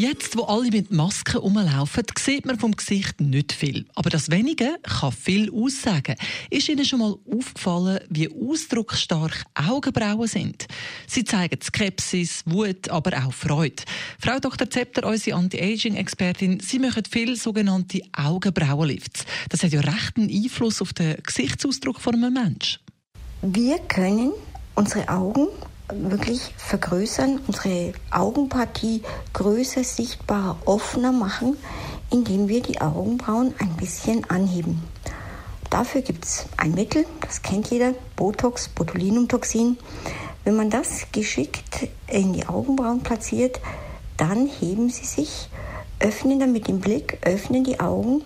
Jetzt, wo alle mit Masken rumlaufen, sieht man vom Gesicht nicht viel. Aber das Wenige kann viel aussagen. Ist Ihnen schon mal aufgefallen, wie ausdrucksstark Augenbrauen sind? Sie zeigen Skepsis, Wut, aber auch Freude. Frau Dr. Zepter, unsere Anti-Aging-Expertin, Sie machen viel sogenannte Augenbrauenlifts. Das hat ja recht einen Einfluss auf den Gesichtsausdruck von einem Menschen. Wir können unsere Augen wirklich vergrößern, unsere Augenpartie größer, sichtbarer, offener machen, indem wir die Augenbrauen ein bisschen anheben. Dafür gibt es ein Mittel, das kennt jeder, Botox, Botulinumtoxin. Wenn man das geschickt in die Augenbrauen platziert, dann heben sie sich, öffnen dann mit dem Blick, öffnen die Augen.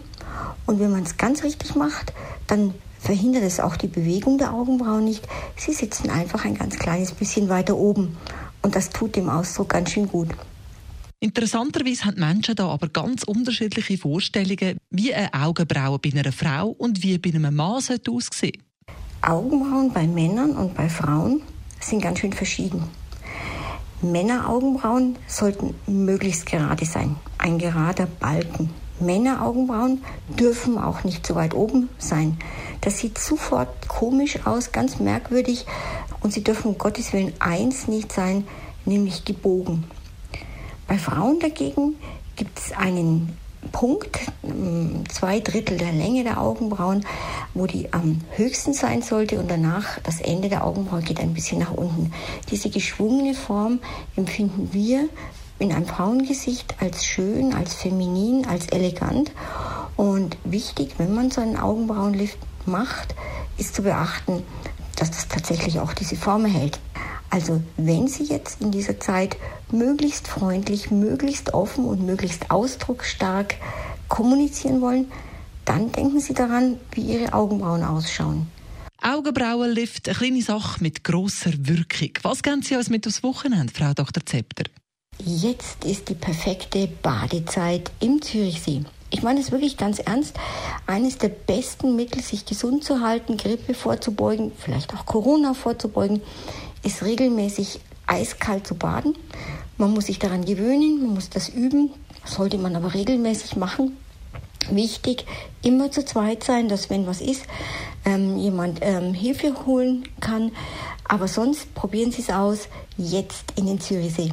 Und wenn man es ganz richtig macht, dann verhindert es auch die Bewegung der Augenbrauen nicht. Sie sitzen einfach ein ganz kleines bisschen weiter oben und das tut dem Ausdruck ganz schön gut. Interessanterweise haben Menschen da aber ganz unterschiedliche Vorstellungen, wie eine Augenbraue bei einer Frau und wie bei einem Mann aussehen Augenbrauen bei Männern und bei Frauen sind ganz schön verschieden. Männeraugenbrauen sollten möglichst gerade sein, ein gerader Balken. Männeraugenbrauen dürfen auch nicht so weit oben sein. Das sieht sofort komisch aus, ganz merkwürdig. Und sie dürfen um Gottes Willen eins nicht sein, nämlich gebogen. Bei Frauen dagegen gibt es einen Punkt, mm, zwei Drittel der Länge der Augenbrauen, wo die am höchsten sein sollte und danach das Ende der Augenbrauen geht ein bisschen nach unten. Diese geschwungene Form empfinden wir in einem Frauengesicht als schön, als feminin, als elegant. Und wichtig, wenn man so einen Augenbrauenlift macht, ist zu beachten, dass das tatsächlich auch diese Form erhält. Also wenn Sie jetzt in dieser Zeit möglichst freundlich, möglichst offen und möglichst ausdrucksstark kommunizieren wollen, dann denken Sie daran, wie Ihre Augenbrauen ausschauen. Augenbrauenlift, eine kleine Sache mit grosser Wirkung. Was geben Sie uns mit aufs Wochenende, Frau Dr. Zepter? Jetzt ist die perfekte Badezeit im Zürichsee. Ich meine es wirklich ganz ernst. Eines der besten Mittel, sich gesund zu halten, Grippe vorzubeugen, vielleicht auch Corona vorzubeugen, ist regelmäßig eiskalt zu baden. Man muss sich daran gewöhnen, man muss das üben, sollte man aber regelmäßig machen. Wichtig, immer zu zweit sein, dass wenn was ist, ähm, jemand ähm, Hilfe holen kann. Aber sonst probieren Sie es aus, jetzt in den Zürichsee.